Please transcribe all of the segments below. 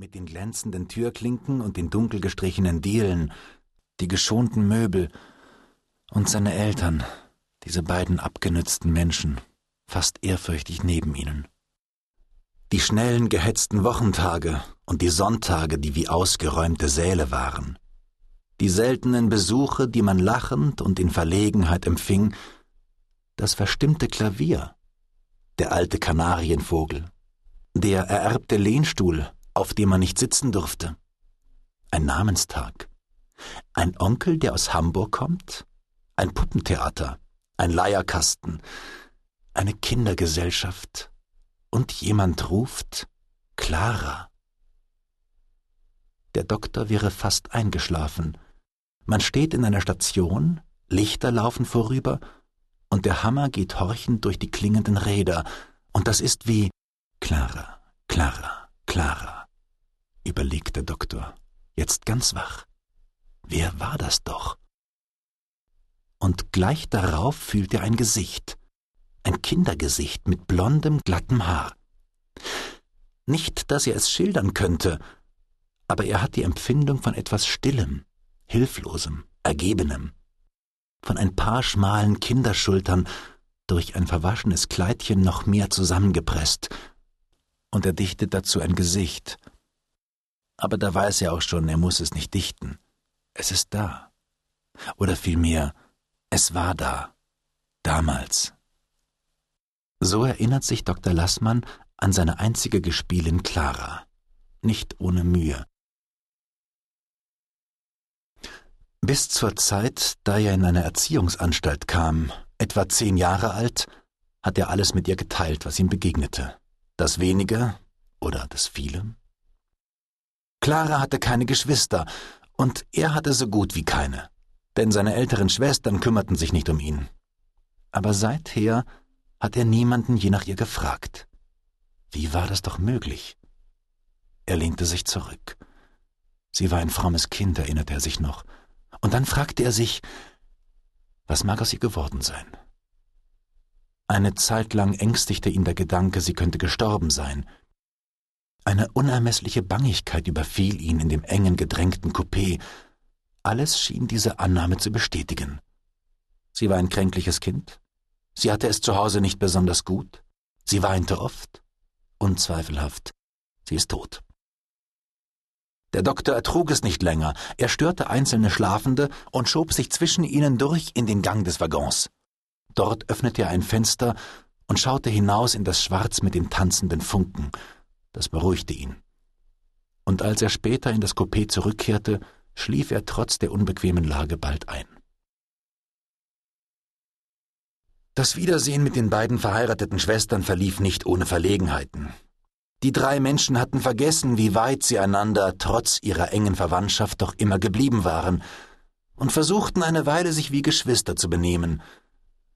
mit den glänzenden Türklinken und den dunkel gestrichenen Dielen, die geschonten Möbel und seine Eltern, diese beiden abgenützten Menschen, fast ehrfürchtig neben ihnen. Die schnellen, gehetzten Wochentage und die Sonntage, die wie ausgeräumte Säle waren. Die seltenen Besuche, die man lachend und in Verlegenheit empfing, das verstimmte Klavier, der alte Kanarienvogel, der ererbte Lehnstuhl, auf dem man nicht sitzen durfte, ein Namenstag, ein Onkel, der aus Hamburg kommt, ein Puppentheater, ein Leierkasten, eine Kindergesellschaft. Und jemand ruft Clara. Der Doktor wäre fast eingeschlafen. Man steht in einer Station, Lichter laufen vorüber, und der Hammer geht horchend durch die klingenden Räder, und das ist wie Clara, Clara, Clara, überlegt der Doktor, jetzt ganz wach. Wer war das doch? Und gleich darauf fühlt er ein Gesicht, ein Kindergesicht mit blondem, glattem Haar. Nicht, dass er es schildern könnte, aber er hat die Empfindung von etwas Stillem, Hilflosem, Ergebenem, von ein paar schmalen Kinderschultern durch ein verwaschenes Kleidchen noch mehr zusammengepresst, und er dichtet dazu ein Gesicht. Aber da weiß er auch schon, er muss es nicht dichten. Es ist da. Oder vielmehr, es war da. Damals. So erinnert sich Dr. Lassmann an seine einzige Gespielin Clara. Nicht ohne Mühe. Bis zur Zeit, da er in eine Erziehungsanstalt kam, etwa zehn Jahre alt, hat er alles mit ihr geteilt, was ihm begegnete. Das Wenige oder das Viele. Clara hatte keine Geschwister, und er hatte so gut wie keine, denn seine älteren Schwestern kümmerten sich nicht um ihn. Aber seither hat er niemanden je nach ihr gefragt. Wie war das doch möglich? Er lehnte sich zurück. Sie war ein frommes Kind, erinnerte er sich noch, und dann fragte er sich, was mag aus ihr geworden sein? Eine Zeit lang ängstigte ihn der Gedanke, sie könnte gestorben sein, eine unermessliche Bangigkeit überfiel ihn in dem engen, gedrängten Coupé. Alles schien diese Annahme zu bestätigen. Sie war ein kränkliches Kind. Sie hatte es zu Hause nicht besonders gut. Sie weinte oft. Unzweifelhaft. Sie ist tot. Der Doktor ertrug es nicht länger. Er störte einzelne Schlafende und schob sich zwischen ihnen durch in den Gang des Waggons. Dort öffnete er ein Fenster und schaute hinaus in das Schwarz mit den tanzenden Funken. Das beruhigte ihn. Und als er später in das Coupé zurückkehrte, schlief er trotz der unbequemen Lage bald ein. Das Wiedersehen mit den beiden verheirateten Schwestern verlief nicht ohne Verlegenheiten. Die drei Menschen hatten vergessen, wie weit sie einander trotz ihrer engen Verwandtschaft doch immer geblieben waren, und versuchten eine Weile sich wie Geschwister zu benehmen,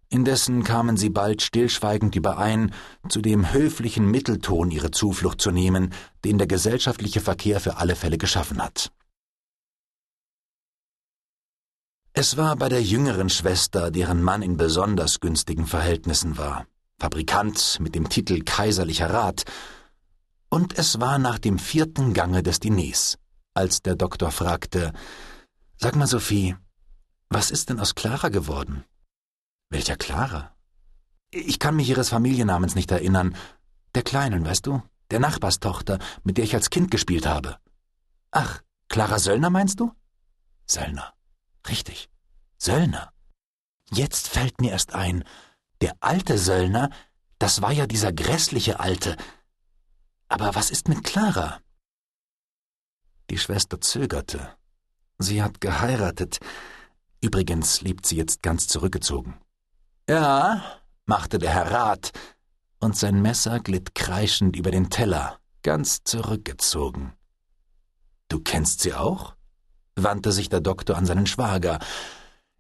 Indessen kamen sie bald stillschweigend überein, zu dem höflichen Mittelton ihre Zuflucht zu nehmen, den der gesellschaftliche Verkehr für alle Fälle geschaffen hat. Es war bei der jüngeren Schwester, deren Mann in besonders günstigen Verhältnissen war, Fabrikant mit dem Titel Kaiserlicher Rat, und es war nach dem vierten Gange des Diners, als der Doktor fragte, Sag mal, Sophie, was ist denn aus Clara geworden? Welcher Clara? Ich kann mich ihres Familiennamens nicht erinnern. Der Kleinen, weißt du? Der Nachbarstochter, mit der ich als Kind gespielt habe. Ach, Clara Söllner meinst du? Söllner. Richtig. Söllner. Jetzt fällt mir erst ein, der alte Söllner, das war ja dieser grässliche Alte. Aber was ist mit Clara? Die Schwester zögerte. Sie hat geheiratet. Übrigens lebt sie jetzt ganz zurückgezogen. Ja, machte der Herr Rat, und sein Messer glitt kreischend über den Teller, ganz zurückgezogen. Du kennst sie auch? wandte sich der Doktor an seinen Schwager.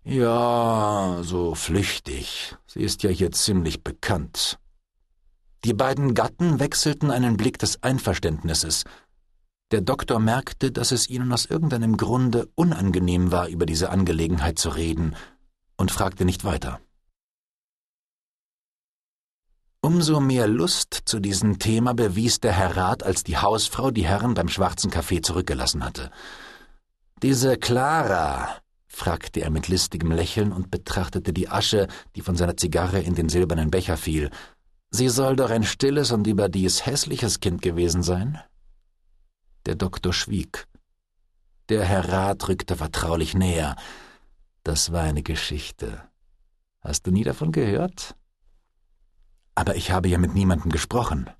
Ja, so flüchtig. Sie ist ja hier ziemlich bekannt. Die beiden Gatten wechselten einen Blick des Einverständnisses. Der Doktor merkte, dass es ihnen aus irgendeinem Grunde unangenehm war, über diese Angelegenheit zu reden, und fragte nicht weiter. Umso mehr Lust zu diesem Thema bewies der Herr Rat, als die Hausfrau die Herren beim schwarzen Kaffee zurückgelassen hatte. Diese Clara, fragte er mit listigem Lächeln und betrachtete die Asche, die von seiner Zigarre in den silbernen Becher fiel. Sie soll doch ein stilles und überdies hässliches Kind gewesen sein? Der Doktor schwieg. Der Herr Rat rückte vertraulich näher. Das war eine Geschichte. Hast du nie davon gehört? Aber ich habe ja mit niemandem gesprochen.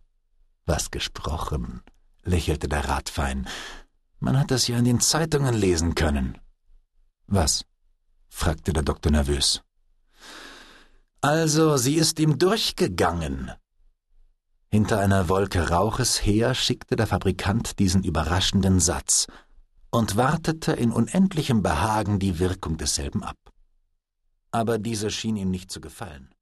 Was gesprochen? lächelte der Rat fein. Man hat es ja in den Zeitungen lesen können. Was? fragte der Doktor nervös. Also, sie ist ihm durchgegangen. Hinter einer Wolke Rauches her schickte der Fabrikant diesen überraschenden Satz und wartete in unendlichem Behagen die Wirkung desselben ab. Aber diese schien ihm nicht zu gefallen.